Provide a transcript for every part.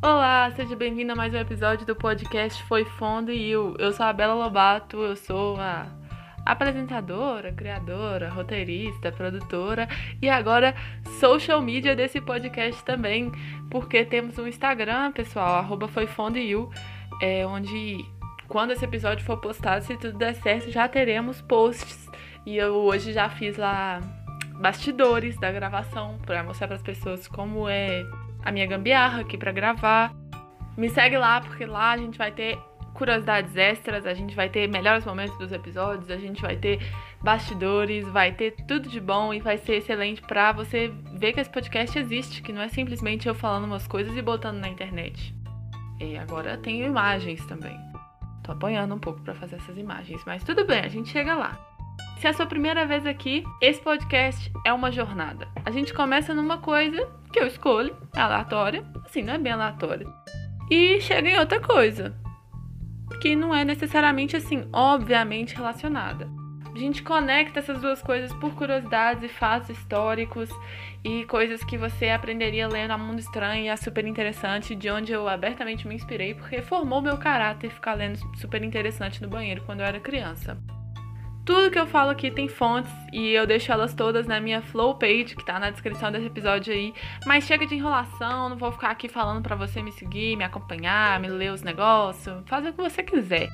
Olá, seja bem-vindo a mais um episódio do podcast Foi Fundo e Eu. Eu sou a Bela Lobato, eu sou a apresentadora, criadora, roteirista, produtora e agora social media desse podcast também, porque temos um Instagram, pessoal, arroba Foi e é, onde quando esse episódio for postado, se tudo der certo, já teremos posts. E eu hoje já fiz lá bastidores da gravação para mostrar para as pessoas como é a minha gambiarra aqui para gravar. Me segue lá, porque lá a gente vai ter curiosidades extras, a gente vai ter melhores momentos dos episódios, a gente vai ter bastidores, vai ter tudo de bom e vai ser excelente para você ver que esse podcast existe, que não é simplesmente eu falando umas coisas e botando na internet. E agora tem imagens também. Tô apanhando um pouco para fazer essas imagens, mas tudo bem, a gente chega lá. Se é a sua primeira vez aqui, esse podcast é uma jornada. A gente começa numa coisa que eu escolho, aleatória, assim, não é bem aleatória, e chega em outra coisa, que não é necessariamente assim, obviamente relacionada. A gente conecta essas duas coisas por curiosidades e fatos históricos e coisas que você aprenderia lendo a Mundo Estranho e é super interessante, de onde eu abertamente me inspirei, porque formou meu caráter ficar lendo super interessante no banheiro quando eu era criança. Tudo que eu falo aqui tem fontes e eu deixo elas todas na minha flow page, que tá na descrição desse episódio aí. Mas chega de enrolação, não vou ficar aqui falando para você me seguir, me acompanhar, me ler os negócios, fazer o que você quiser.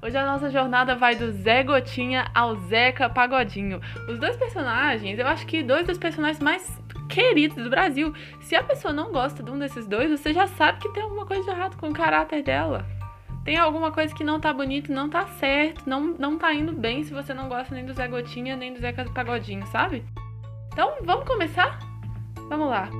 Hoje a nossa jornada vai do Zé Gotinha ao Zeca Pagodinho. Os dois personagens, eu acho que dois dos personagens mais queridos do Brasil. Se a pessoa não gosta de um desses dois, você já sabe que tem alguma coisa de errado com o caráter dela tem alguma coisa que não tá bonito, não tá certo, não, não tá indo bem se você não gosta nem do Zé Gotinha, nem do Zé Pagodinho, sabe? Então, vamos começar? Vamos lá.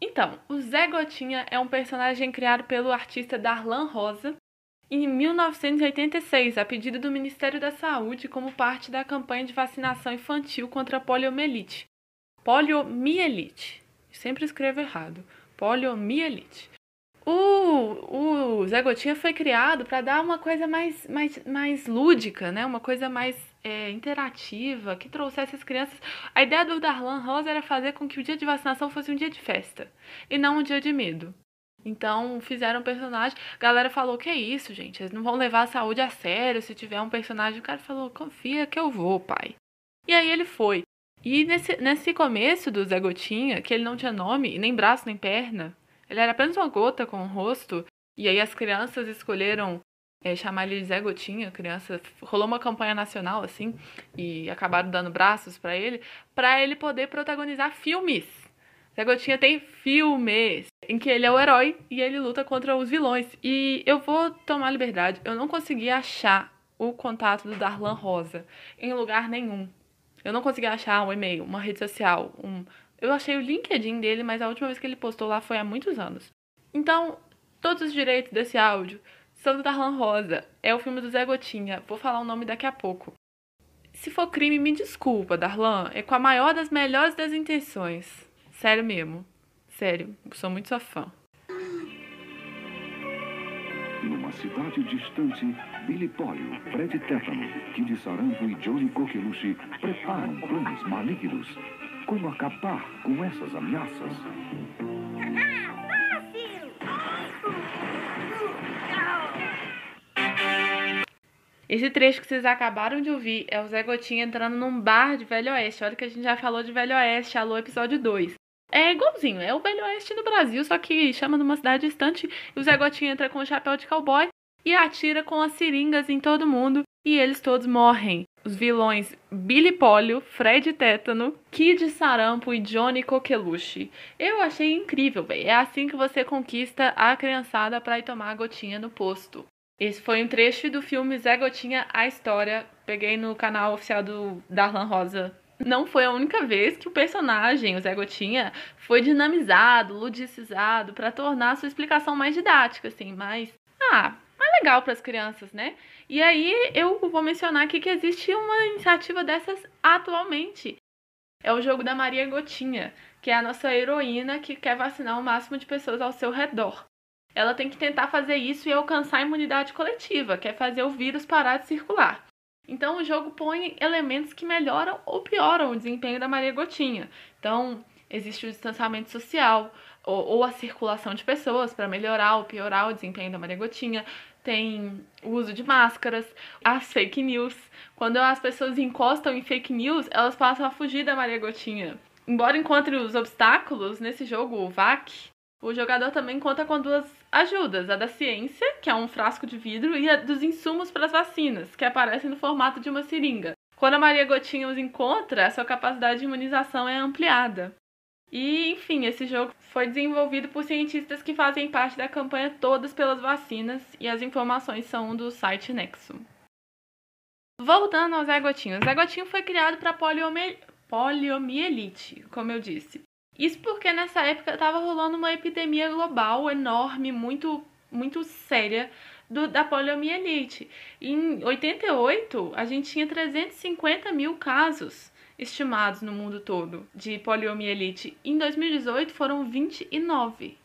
Então, o Zé Gotinha é um personagem criado pelo artista Darlan Rosa em 1986, a pedido do Ministério da Saúde, como parte da campanha de vacinação infantil contra a poliomielite. Poliomielite. Sempre escrevo errado poliomielite. O, o Zé Gotinha foi criado para dar uma coisa mais, mais, mais lúdica, né? Uma coisa mais é, interativa, que trouxesse as crianças. A ideia do Darlan Rosa era fazer com que o dia de vacinação fosse um dia de festa e não um dia de medo. Então fizeram um personagem. A galera falou: Que é isso, gente? Eles não vão levar a saúde a sério se tiver um personagem. O cara falou: Confia que eu vou, pai. E aí ele foi. E nesse, nesse começo do Zé Gotinha, que ele não tinha nome, nem braço nem perna, ele era apenas uma gota com o rosto, e aí as crianças escolheram é, chamar ele de Zé Gotinha, criança, rolou uma campanha nacional assim, e acabaram dando braços para ele, para ele poder protagonizar filmes. Zé Gotinha tem filmes em que ele é o herói e ele luta contra os vilões. E eu vou tomar liberdade, eu não consegui achar o contato do Darlan Rosa em lugar nenhum. Eu não consegui achar um e-mail, uma rede social, um. Eu achei o LinkedIn dele, mas a última vez que ele postou lá foi há muitos anos. Então, todos os direitos desse áudio são do Darlan Rosa. É o filme do Zé Gotinha. Vou falar o nome daqui a pouco. Se for crime, me desculpa, Darlan. É com a maior das melhores das intenções. Sério mesmo. Sério. Sou muito sua fã. Numa cidade distante, Billy Polio, Fred Tétano, Kid Sarampo e Johnny Coqueluche preparam planos malignos. Como acabar com essas ameaças? Esse trecho que vocês acabaram de ouvir é o Zé Gotinha entrando num bar de Velho Oeste. Olha que a gente já falou de Velho Oeste, alô, episódio 2. É igualzinho, é o Velho Oeste no Brasil, só que chama numa cidade distante. E o Zé Gotinha entra com o chapéu de cowboy e atira com as seringas em todo mundo. E eles todos morrem. Os vilões Billy Polio, Fred Tétano, Kid Sarampo e Johnny Coqueluche. Eu achei incrível, velho. É assim que você conquista a criançada para ir tomar a gotinha no posto. Esse foi um trecho do filme Zé Gotinha, a história. Peguei no canal oficial do Darlan Rosa não foi a única vez que o personagem, o Zé Gotinha, foi dinamizado, ludicizado para tornar a sua explicação mais didática, assim, mais, ah, mais legal para as crianças, né? E aí eu vou mencionar aqui que existe uma iniciativa dessas atualmente. É o jogo da Maria Gotinha, que é a nossa heroína que quer vacinar o máximo de pessoas ao seu redor. Ela tem que tentar fazer isso e alcançar a imunidade coletiva, que é fazer o vírus parar de circular. Então o jogo põe elementos que melhoram ou pioram o desempenho da Maria Gotinha. Então, existe o distanciamento social ou, ou a circulação de pessoas para melhorar ou piorar o desempenho da Maria Gotinha. Tem o uso de máscaras, as fake news. Quando as pessoas encostam em fake news, elas passam a fugir da Maria Gotinha. Embora encontre os obstáculos nesse jogo, o VAC, o jogador também conta com duas ajudas: a da ciência, que é um frasco de vidro, e a dos insumos para as vacinas, que aparecem no formato de uma seringa. Quando a Maria Gotinha os encontra, a sua capacidade de imunização é ampliada. E, enfim, esse jogo foi desenvolvido por cientistas que fazem parte da campanha Todas pelas Vacinas e as informações são do site Nexo. Voltando ao Zé Gotinho. O Zé Gotinho foi criado para poliomielite, como eu disse. Isso porque nessa época estava rolando uma epidemia global enorme, muito, muito séria, do, da poliomielite. Em 88, a gente tinha 350 mil casos estimados no mundo todo de poliomielite. Em 2018 foram 29,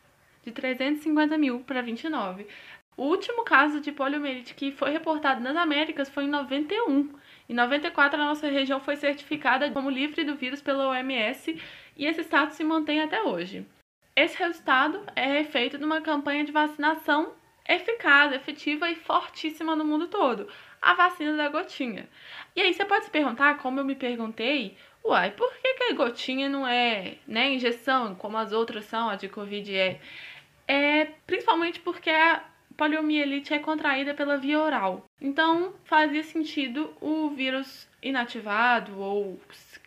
de 350 mil para 29. O último caso de poliomielite que foi reportado nas Américas foi em 91. Em 94, a nossa região foi certificada como livre do vírus pela OMS e esse status se mantém até hoje. Esse resultado é feito de uma campanha de vacinação eficaz, efetiva e fortíssima no mundo todo a vacina da gotinha. E aí você pode se perguntar, como eu me perguntei, uai, por que, que a gotinha não é né, injeção, como as outras são, a de Covid é? É principalmente porque a poliomielite é contraída pela via oral. Então fazia sentido o vírus inativado ou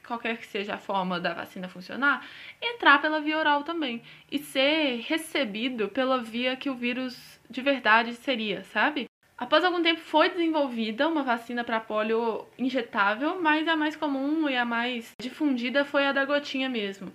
qualquer que seja a forma da vacina funcionar, entrar pela via oral também e ser recebido pela via que o vírus de verdade seria, sabe? Após algum tempo foi desenvolvida uma vacina para polio injetável, mas a mais comum e a mais difundida foi a da gotinha mesmo.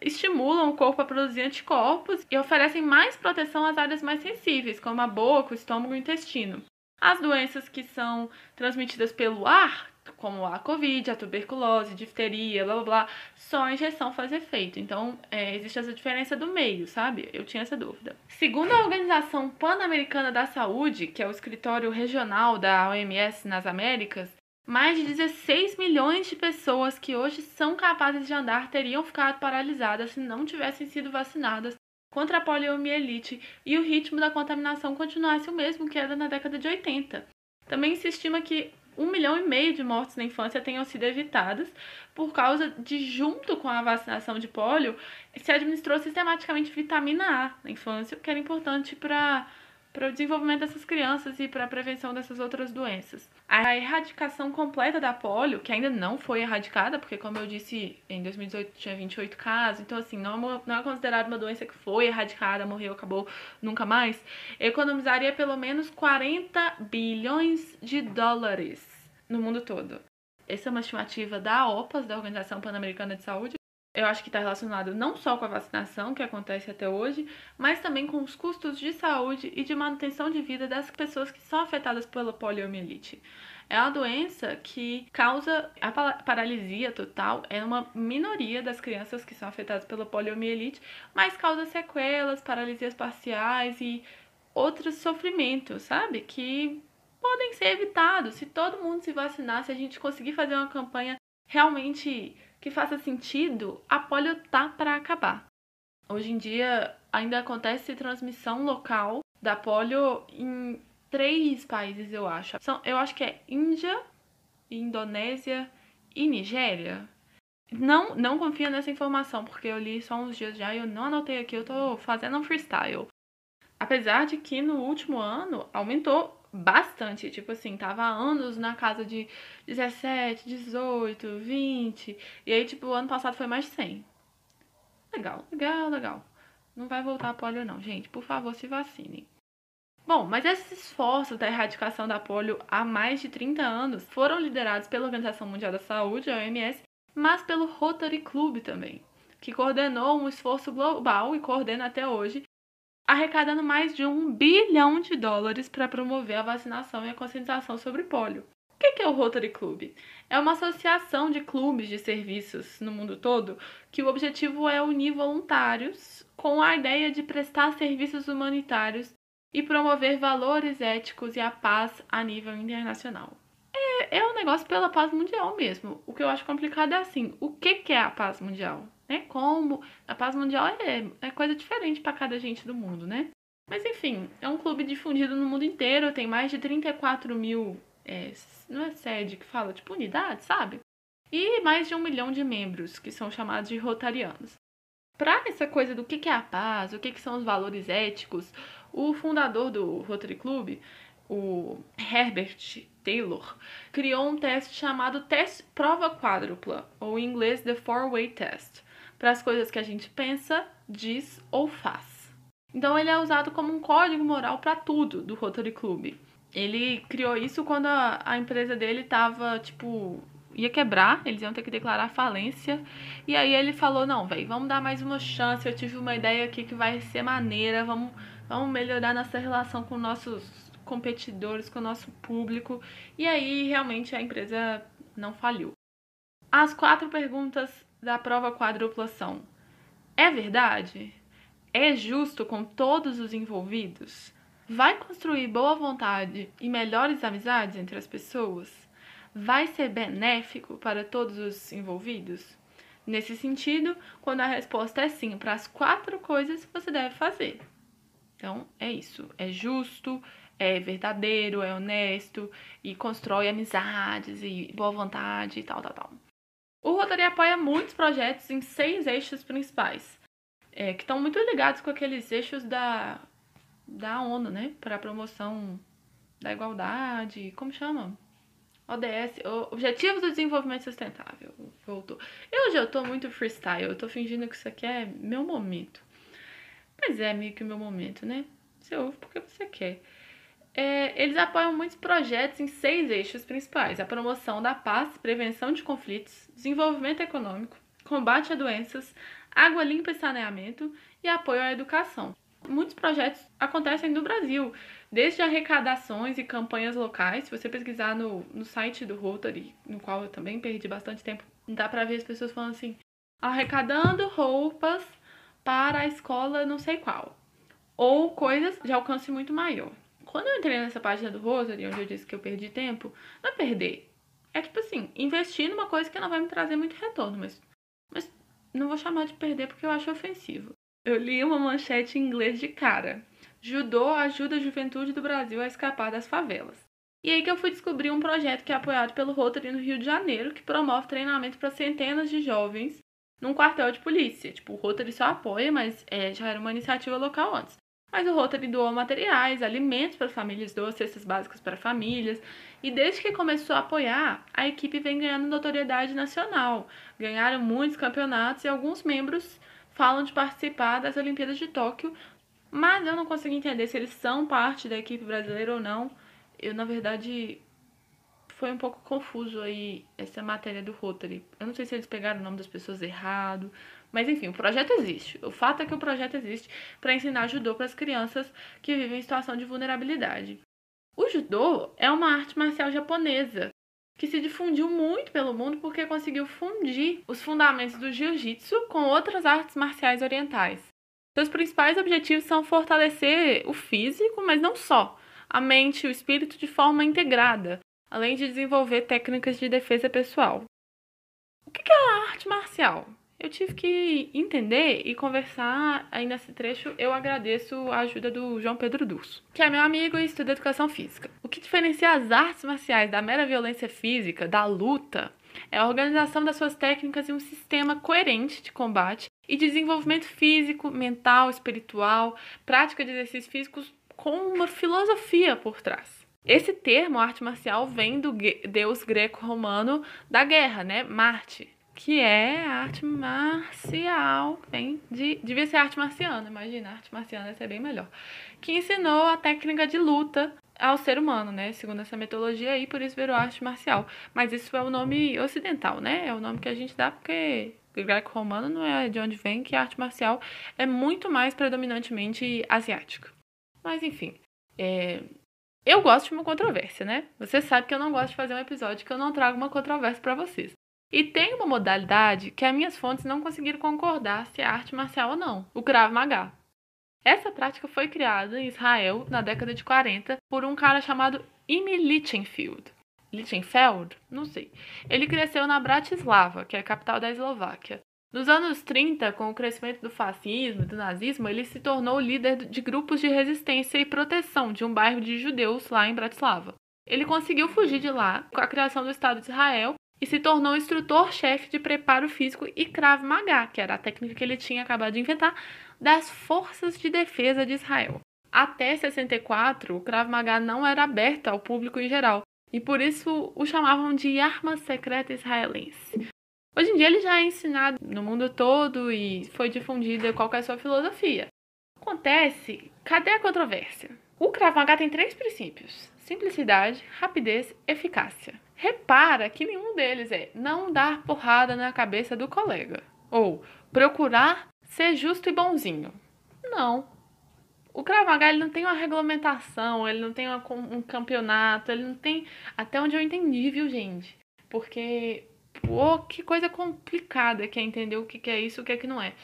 Estimulam o corpo a produzir anticorpos e oferecem mais proteção às áreas mais sensíveis, como a boca, o estômago e o intestino. As doenças que são transmitidas pelo ar, como a Covid, a tuberculose, difteria, blá blá blá, só a injeção faz efeito. Então, é, existe essa diferença do meio, sabe? Eu tinha essa dúvida. Segundo a Organização Pan-Americana da Saúde, que é o escritório regional da OMS nas Américas, mais de 16 milhões de pessoas que hoje são capazes de andar teriam ficado paralisadas se não tivessem sido vacinadas contra a poliomielite e o ritmo da contaminação continuasse o mesmo que era na década de 80. Também se estima que um milhão e meio de mortes na infância tenham sido evitadas por causa de, junto com a vacinação de pólio, se administrou sistematicamente vitamina A na infância, o que era importante para para o desenvolvimento dessas crianças e para a prevenção dessas outras doenças. A erradicação completa da polio, que ainda não foi erradicada, porque como eu disse, em 2018 tinha 28 casos, então assim, não, é não é considerada uma doença que foi erradicada, morreu, acabou, nunca mais, economizaria pelo menos 40 bilhões de dólares no mundo todo. Essa é uma estimativa da OPAS, da Organização Pan-Americana de Saúde, eu acho que está relacionado não só com a vacinação que acontece até hoje, mas também com os custos de saúde e de manutenção de vida das pessoas que são afetadas pela poliomielite. É uma doença que causa a paralisia total, é uma minoria das crianças que são afetadas pela poliomielite, mas causa sequelas, paralisias parciais e outros sofrimentos, sabe? Que podem ser evitados se todo mundo se vacinar, se a gente conseguir fazer uma campanha realmente que faça sentido, a polio tá para acabar. Hoje em dia ainda acontece transmissão local da polio em três países, eu acho. São, eu acho que é Índia, Indonésia e Nigéria. Não, não confia nessa informação, porque eu li só uns dias já e eu não anotei aqui, eu tô fazendo um freestyle. Apesar de que no último ano aumentou bastante. Tipo assim, tava há anos na casa de 17, 18, 20. E aí, tipo, o ano passado foi mais de 100. Legal, legal, legal. Não vai voltar a polio, não, gente. Por favor, se vacinem. Bom, mas esses esforços da erradicação da polio há mais de 30 anos foram liderados pela Organização Mundial da Saúde, a OMS, mas pelo Rotary Club também, que coordenou um esforço global e coordena até hoje arrecadando mais de um bilhão de dólares para promover a vacinação e a conscientização sobre pólio. O que é o Rotary Club? É uma associação de clubes de serviços no mundo todo que o objetivo é unir voluntários com a ideia de prestar serviços humanitários e promover valores éticos e a paz a nível internacional. É, é um negócio pela paz mundial mesmo. O que eu acho complicado é assim, o que é a paz mundial? Né? Como? A paz mundial é, é coisa diferente para cada gente do mundo, né? Mas enfim, é um clube difundido no mundo inteiro, tem mais de 34 mil. É, não é sede que fala, tipo unidade, sabe? E mais de um milhão de membros, que são chamados de rotarianos. Para essa coisa do que é a paz, o que são os valores éticos, o fundador do Rotary Club, o Herbert Taylor, criou um teste chamado teste prova quádrupla, ou em inglês The Four Way Test, para as coisas que a gente pensa, diz ou faz. Então ele é usado como um código moral para tudo do Rotary Club. Ele criou isso quando a, a empresa dele estava, tipo, ia quebrar, eles iam ter que declarar falência. E aí ele falou: "Não, velho, vamos dar mais uma chance. Eu tive uma ideia aqui que vai ser maneira. Vamos vamos melhorar nossa relação com nossos competidores, com o nosso público". E aí realmente a empresa não faliu. As quatro perguntas da prova quadrupla são: É verdade? é justo com todos os envolvidos? Vai construir boa vontade e melhores amizades entre as pessoas? Vai ser benéfico para todos os envolvidos? Nesse sentido, quando a resposta é sim para as quatro coisas, você deve fazer. Então, é isso. É justo, é verdadeiro, é honesto e constrói amizades e boa vontade e tal, tal, tal. O Rotary apoia muitos projetos em seis eixos principais é, que estão muito ligados com aqueles eixos da, da ONU, né? Para a promoção da igualdade, como chama? ODS, Objetivos do Desenvolvimento Sustentável. Voltou. Eu já tô muito freestyle, eu tô fingindo que isso aqui é meu momento. Mas é meio que o meu momento, né? Você ouve porque você quer. É, eles apoiam muitos projetos em seis eixos principais: a promoção da paz, prevenção de conflitos, desenvolvimento econômico, combate a doenças, água limpa e saneamento e apoio à educação. Muitos projetos acontecem no Brasil, desde arrecadações e campanhas locais. Se você pesquisar no, no site do Rotary, no qual eu também perdi bastante tempo, dá pra ver as pessoas falando assim: arrecadando roupas para a escola não sei qual. Ou coisas de alcance muito maior. Quando eu entrei nessa página do Rotary, onde eu disse que eu perdi tempo, não é perder. É tipo assim, investir numa coisa que não vai me trazer muito retorno, mas, mas não vou chamar de perder porque eu acho ofensivo. Eu li uma manchete em inglês de cara. Judô ajuda a juventude do Brasil a escapar das favelas. E aí que eu fui descobrir um projeto que é apoiado pelo Rotary no Rio de Janeiro, que promove treinamento para centenas de jovens num quartel de polícia. Tipo, o Rotary só apoia, mas é, já era uma iniciativa local antes. Mas o Rotary doou materiais, alimentos para famílias, doou cestas básicas para famílias, e desde que começou a apoiar, a equipe vem ganhando notoriedade nacional. Ganharam muitos campeonatos e alguns membros falam de participar das Olimpíadas de Tóquio, mas eu não consigo entender se eles são parte da equipe brasileira ou não. Eu, na verdade, foi um pouco confuso aí essa matéria do Rotary. Eu não sei se eles pegaram o nome das pessoas errado, mas enfim, o projeto existe. O fato é que o projeto existe para ensinar judô para as crianças que vivem em situação de vulnerabilidade. O judô é uma arte marcial japonesa que se difundiu muito pelo mundo porque conseguiu fundir os fundamentos do jiu-jitsu com outras artes marciais orientais. Seus principais objetivos são fortalecer o físico, mas não só, a mente e o espírito de forma integrada, além de desenvolver técnicas de defesa pessoal. O que é a arte marcial? Eu tive que entender e conversar aí nesse trecho. Eu agradeço a ajuda do João Pedro Durso, que é meu amigo e estuda educação física. O que diferencia as artes marciais da mera violência física, da luta, é a organização das suas técnicas em um sistema coerente de combate e de desenvolvimento físico, mental, espiritual, prática de exercícios físicos com uma filosofia por trás. Esse termo, arte marcial, vem do deus greco-romano da guerra, né? Marte, que é arte marcial, vem de, devia ser arte marciana, imagina, arte marciana ia ser bem melhor, que ensinou a técnica de luta ao ser humano, né, segundo essa metodologia aí, por isso virou arte marcial, mas isso é o nome ocidental, né, é o nome que a gente dá porque greco-romano não é de onde vem, que a arte marcial é muito mais predominantemente asiática. Mas enfim, é... eu gosto de uma controvérsia, né? Você sabe que eu não gosto de fazer um episódio que eu não trago uma controvérsia para vocês. E tem uma modalidade que as minhas fontes não conseguiram concordar se é arte marcial ou não, o Krav Maga. Essa prática foi criada em Israel na década de 40 por um cara chamado Imi Lichtenfield. Lichtenfeld, não sei. Ele cresceu na Bratislava, que é a capital da Eslováquia. Nos anos 30, com o crescimento do fascismo e do nazismo, ele se tornou líder de grupos de resistência e proteção de um bairro de judeus lá em Bratislava. Ele conseguiu fugir de lá com a criação do Estado de Israel e se tornou instrutor-chefe de preparo físico e Krav Maga, que era a técnica que ele tinha acabado de inventar, das Forças de Defesa de Israel. Até 64, o Krav Maga não era aberto ao público em geral, e por isso o chamavam de arma secreta israelense. Hoje em dia ele já é ensinado no mundo todo e foi difundida qual é a sua filosofia. Acontece, cadê a controvérsia? O Krav Maga tem três princípios: simplicidade, rapidez, eficácia. Repara que nenhum deles é não dar porrada na cabeça do colega ou procurar ser justo e bonzinho. Não. O Krav Maga ele não tem uma regulamentação, ele não tem uma, um campeonato, ele não tem. Até onde eu entendi, viu, gente? Porque Pô, que coisa complicada que é entender o que, é isso e o que é que não é.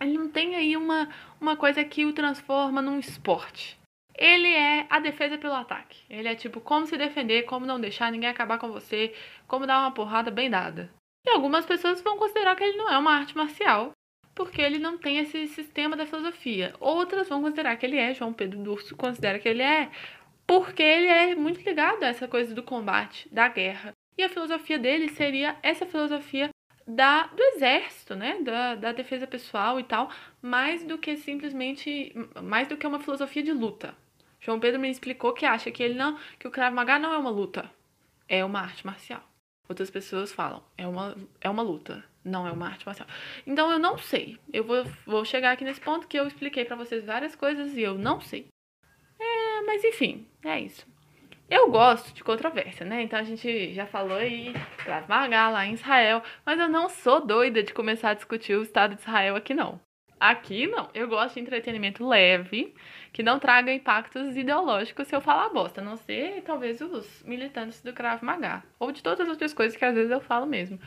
Ele não tem aí uma, uma coisa que o transforma num esporte. Ele é a defesa pelo ataque. Ele é tipo como se defender, como não deixar ninguém acabar com você, como dar uma porrada bem dada. E algumas pessoas vão considerar que ele não é uma arte marcial, porque ele não tem esse sistema da filosofia. Outras vão considerar que ele é, João Pedro Durso considera que ele é, porque ele é muito ligado a essa coisa do combate, da guerra. E a filosofia dele seria essa filosofia da, do exército, né? Da, da defesa pessoal e tal, mais do que simplesmente. mais do que uma filosofia de luta. João Pedro me explicou que acha que ele não. que o Krav Maga não é uma luta, é uma arte marcial. Outras pessoas falam, é uma, é uma luta, não é uma arte marcial. Então eu não sei. Eu vou, vou chegar aqui nesse ponto que eu expliquei para vocês várias coisas e eu não sei. É, mas enfim, é isso. Eu gosto de controvérsia, né? Então a gente já falou aí Krav Maga lá em Israel, mas eu não sou doida de começar a discutir o Estado de Israel aqui não. Aqui não, eu gosto de entretenimento leve, que não traga impactos ideológicos se eu falar bosta, a não ser talvez os militantes do Krav Maga, ou de todas as outras coisas que às vezes eu falo mesmo.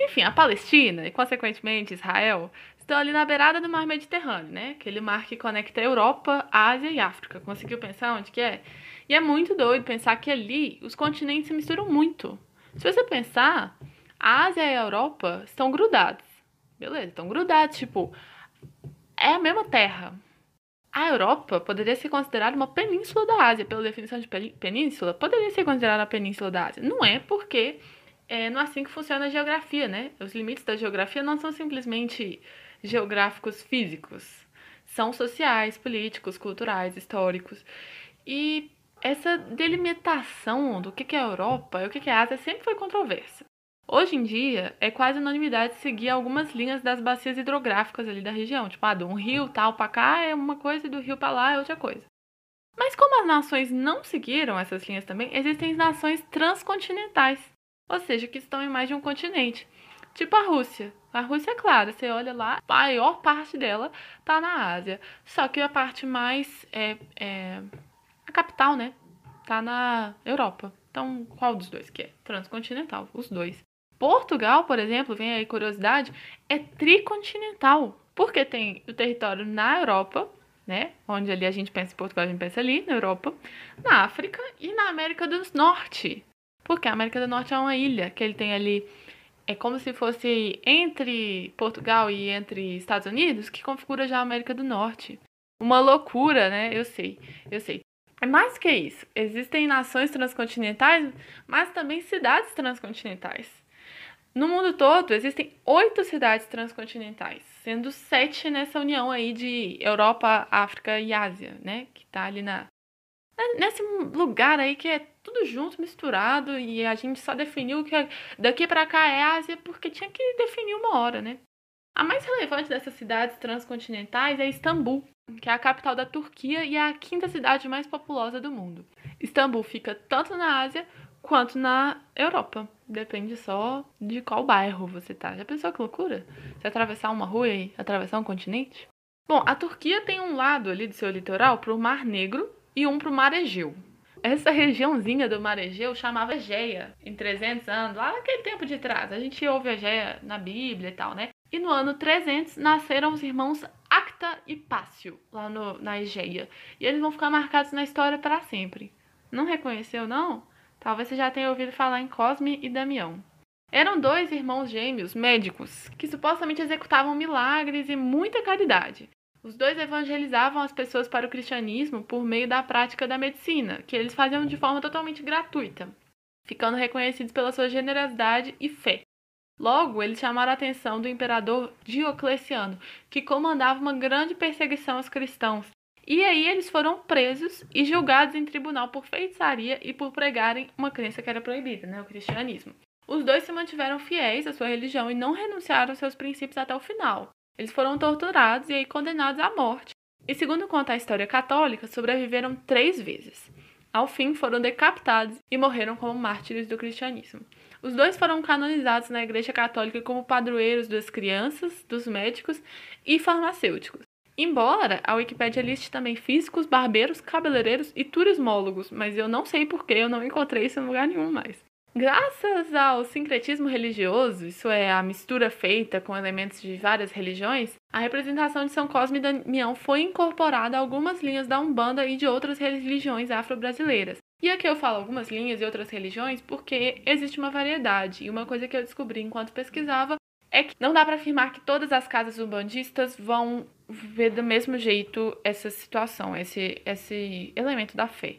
Enfim, a Palestina e, consequentemente, Israel estão ali na beirada do mar Mediterrâneo, né? Aquele mar que conecta a Europa, a Ásia e a África. Conseguiu pensar onde que é? E é muito doido pensar que ali os continentes se misturam muito. Se você pensar, a Ásia e a Europa estão grudados. Beleza, estão grudados, tipo, é a mesma terra. A Europa poderia ser considerada uma península da Ásia, pela definição de península, poderia ser considerada a península da Ásia. Não é porque é, não é assim que funciona a geografia, né? Os limites da geografia não são simplesmente geográficos físicos, são sociais, políticos, culturais, históricos. E essa delimitação do que é Europa e o que é Ásia sempre foi controversa. Hoje em dia, é quase unanimidade seguir algumas linhas das bacias hidrográficas ali da região. Tipo, ah, de um rio tal para cá é uma coisa e do rio para lá é outra coisa. Mas como as nações não seguiram essas linhas também, existem nações transcontinentais, ou seja, que estão em mais de um continente. Tipo a Rússia. A Rússia, é claro, você olha lá, a maior parte dela tá na Ásia. Só que a parte mais é, é capital, né? Tá na Europa. Então, qual dos dois que é? Transcontinental, os dois. Portugal, por exemplo, vem aí curiosidade, é tricontinental, porque tem o território na Europa, né? Onde ali a gente pensa em Portugal, a gente pensa ali, na Europa, na África e na América do Norte. Porque a América do Norte é uma ilha que ele tem ali é como se fosse entre Portugal e entre Estados Unidos, que configura já a América do Norte. Uma loucura, né? Eu sei, eu sei. É mais que isso. Existem nações transcontinentais, mas também cidades transcontinentais. No mundo todo, existem oito cidades transcontinentais, sendo sete nessa união aí de Europa, África e Ásia, né? Que tá ali na. Nesse lugar aí que é tudo junto, misturado, e a gente só definiu que daqui para cá é Ásia porque tinha que definir uma hora, né? A mais relevante dessas cidades transcontinentais é Istambul, que é a capital da Turquia e é a quinta cidade mais populosa do mundo. Istambul fica tanto na Ásia quanto na Europa. Depende só de qual bairro você tá. Já pensou que loucura? Você atravessar uma rua e atravessar um continente? Bom, a Turquia tem um lado ali do seu litoral para o Mar Negro e um para o Mar Egeu. Essa regiãozinha do Mar Egeu chamava Egeia, em 300 anos, lá naquele tempo de trás. A gente ouve Egeia na Bíblia e tal, né? E no ano 300 nasceram os irmãos Acta e Pácio, lá no, na Egeia. E eles vão ficar marcados na história para sempre. Não reconheceu, não? Talvez você já tenha ouvido falar em Cosme e Damião. Eram dois irmãos gêmeos médicos que supostamente executavam milagres e muita caridade. Os dois evangelizavam as pessoas para o cristianismo por meio da prática da medicina, que eles faziam de forma totalmente gratuita, ficando reconhecidos pela sua generosidade e fé. Logo, eles chamaram a atenção do imperador Diocleciano, que comandava uma grande perseguição aos cristãos. E aí eles foram presos e julgados em tribunal por feitiçaria e por pregarem uma crença que era proibida, né, o cristianismo. Os dois se mantiveram fiéis à sua religião e não renunciaram aos seus princípios até o final. Eles foram torturados e aí condenados à morte. E segundo conta a história católica, sobreviveram três vezes. Ao fim, foram decapitados e morreram como mártires do cristianismo. Os dois foram canonizados na Igreja Católica como padroeiros das crianças, dos médicos e farmacêuticos. Embora a Wikipédia liste também físicos, barbeiros, cabeleireiros e turismólogos, mas eu não sei porquê eu não encontrei isso em lugar nenhum mais. Graças ao sincretismo religioso, isso é, a mistura feita com elementos de várias religiões, a representação de São Cosme e Damião foi incorporada a algumas linhas da Umbanda e de outras religiões afro-brasileiras. E aqui eu falo algumas linhas e outras religiões porque existe uma variedade. E uma coisa que eu descobri enquanto pesquisava é que não dá para afirmar que todas as casas umbandistas vão ver do mesmo jeito essa situação, esse, esse elemento da fé.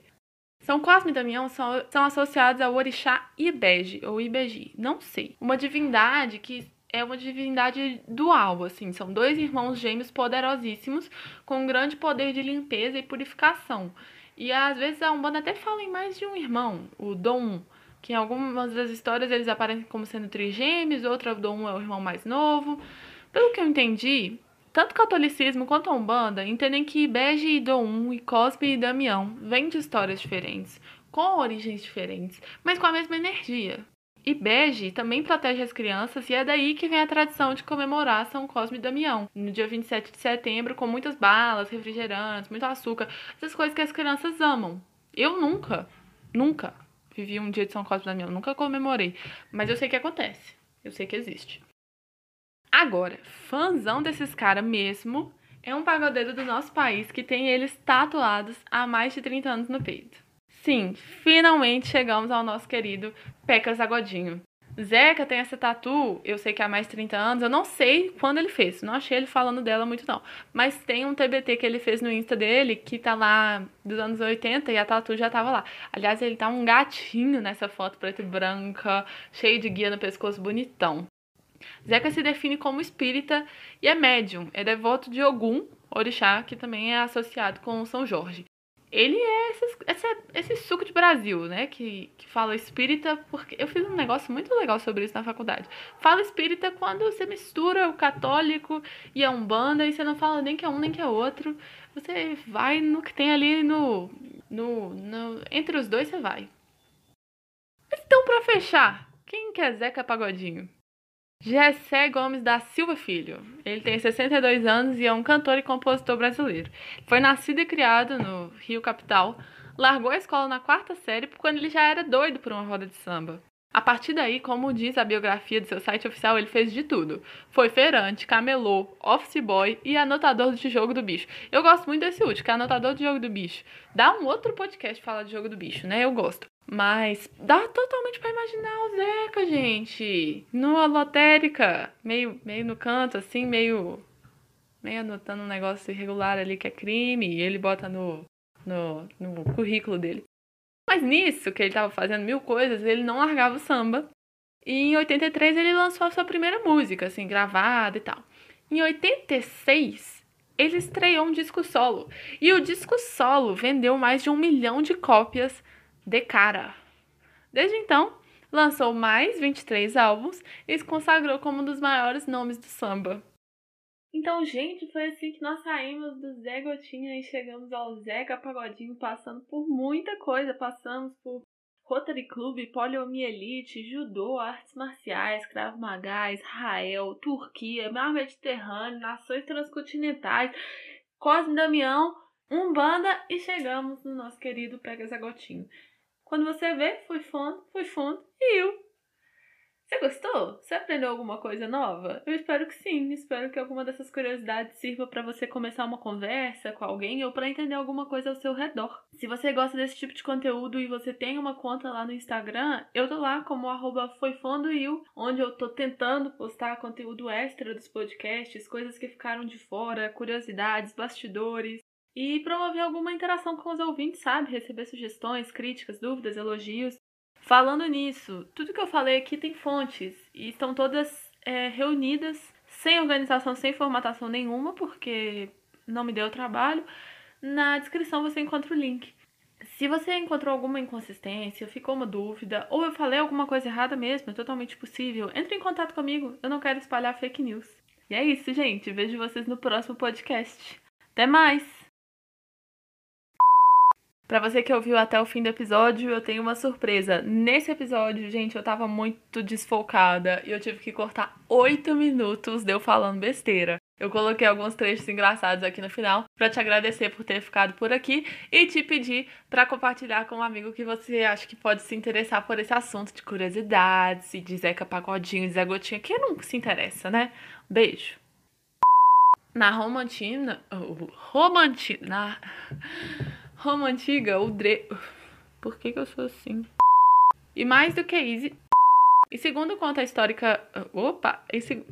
São Cosme e Damião são, são associados ao orixá Ibeji, ou Ibeji, não sei. Uma divindade que é uma divindade dual, assim. São dois irmãos gêmeos poderosíssimos, com um grande poder de limpeza e purificação. E às vezes a Umbanda até fala em mais de um irmão, o Dom, que em algumas das histórias eles aparecem como sendo trigêmeos, outra o Dom é o irmão mais novo. Pelo que eu entendi, tanto o catolicismo quanto a Umbanda entendem que Bege e Dom e Cosme e Damião vêm de histórias diferentes, com origens diferentes, mas com a mesma energia. E Bege também protege as crianças e é daí que vem a tradição de comemorar São Cosme e Damião, no dia 27 de setembro, com muitas balas, refrigerantes, muito açúcar, essas coisas que as crianças amam. Eu nunca, nunca vivi um dia de São Cosme e Damião, nunca comemorei, mas eu sei que acontece, eu sei que existe. Agora, fãzão desses caras mesmo, é um pagodeiro do nosso país que tem eles tatuados há mais de 30 anos no peito. Sim, finalmente chegamos ao nosso querido Pecas Agodinho. Zeca tem essa tatu, eu sei que há mais de 30 anos, eu não sei quando ele fez, não achei ele falando dela muito não. Mas tem um TBT que ele fez no Insta dele, que tá lá dos anos 80 e a tatu já tava lá. Aliás, ele tá um gatinho nessa foto preta e branca, cheio de guia no pescoço, bonitão. Zeca se define como espírita e é médium, é devoto de Ogum, orixá, que também é associado com São Jorge. Ele é esse, esse, esse suco de Brasil, né? Que, que fala espírita, porque eu fiz um negócio muito legal sobre isso na faculdade. Fala espírita quando você mistura o católico e a umbanda e você não fala nem que é um nem que é outro. Você vai no que tem ali no. no, no entre os dois você vai. Então, para fechar, quem quer Zeca Pagodinho? Gessé Gomes da Silva Filho. Ele tem 62 anos e é um cantor e compositor brasileiro. Foi nascido e criado no Rio Capital. Largou a escola na quarta série quando ele já era doido por uma roda de samba. A partir daí, como diz a biografia do seu site oficial, ele fez de tudo. Foi feirante, camelô, office boy e anotador de jogo do bicho. Eu gosto muito desse último, que é anotador de jogo do bicho. Dá um outro podcast falar de jogo do bicho, né? Eu gosto. Mas dá totalmente para imaginar o Zeca, gente. Numa lotérica, meio, meio no canto, assim, meio. meio anotando um negócio irregular ali que é crime, e ele bota no, no, no currículo dele. Mas nisso, que ele tava fazendo mil coisas, ele não largava o samba. E em 83 ele lançou a sua primeira música, assim, gravada e tal. Em 86, ele estreou um disco solo. E o disco solo vendeu mais de um milhão de cópias de cara. Desde então, lançou mais 23 álbuns e se consagrou como um dos maiores nomes do samba. Então, gente, foi assim que nós saímos do Zé Gotinha e chegamos ao Zeca Pagodinho, passando por muita coisa. Passamos por Rotary Club, poliomielite, judô, artes marciais, cravo maga, Israel, Turquia, mar Mediterrâneo, nações transcontinentais, Cosme Damião, Umbanda e chegamos no nosso querido Pega Zagotinho. Quando você vê, fui fundo, fui fundo e eu. Você gostou? Você aprendeu alguma coisa nova? Eu espero que sim. Espero que alguma dessas curiosidades sirva para você começar uma conversa com alguém ou para entender alguma coisa ao seu redor. Se você gosta desse tipo de conteúdo e você tem uma conta lá no Instagram, eu tô lá como foifondoil, onde eu tô tentando postar conteúdo extra dos podcasts, coisas que ficaram de fora, curiosidades, bastidores e promover alguma interação com os ouvintes, sabe? Receber sugestões, críticas, dúvidas, elogios. Falando nisso, tudo que eu falei aqui tem fontes e estão todas é, reunidas, sem organização, sem formatação nenhuma, porque não me deu trabalho. Na descrição você encontra o link. Se você encontrou alguma inconsistência, ficou uma dúvida, ou eu falei alguma coisa errada mesmo, é totalmente possível, entre em contato comigo. Eu não quero espalhar fake news. E é isso, gente. Vejo vocês no próximo podcast. Até mais! Para você que ouviu até o fim do episódio, eu tenho uma surpresa. Nesse episódio, gente, eu tava muito desfocada e eu tive que cortar oito minutos de eu falando besteira. Eu coloquei alguns trechos engraçados aqui no final para te agradecer por ter ficado por aqui e te pedir para compartilhar com um amigo que você acha que pode se interessar por esse assunto de curiosidades e de Zeca Pagodinho Zé Gotinha, que não se interessa, né? Beijo. Na romantina. Romantina. Na Roma antiga, o Dre. Por que, que eu sou assim? E mais do que isso. E segundo conta histórica. Opa! Esse...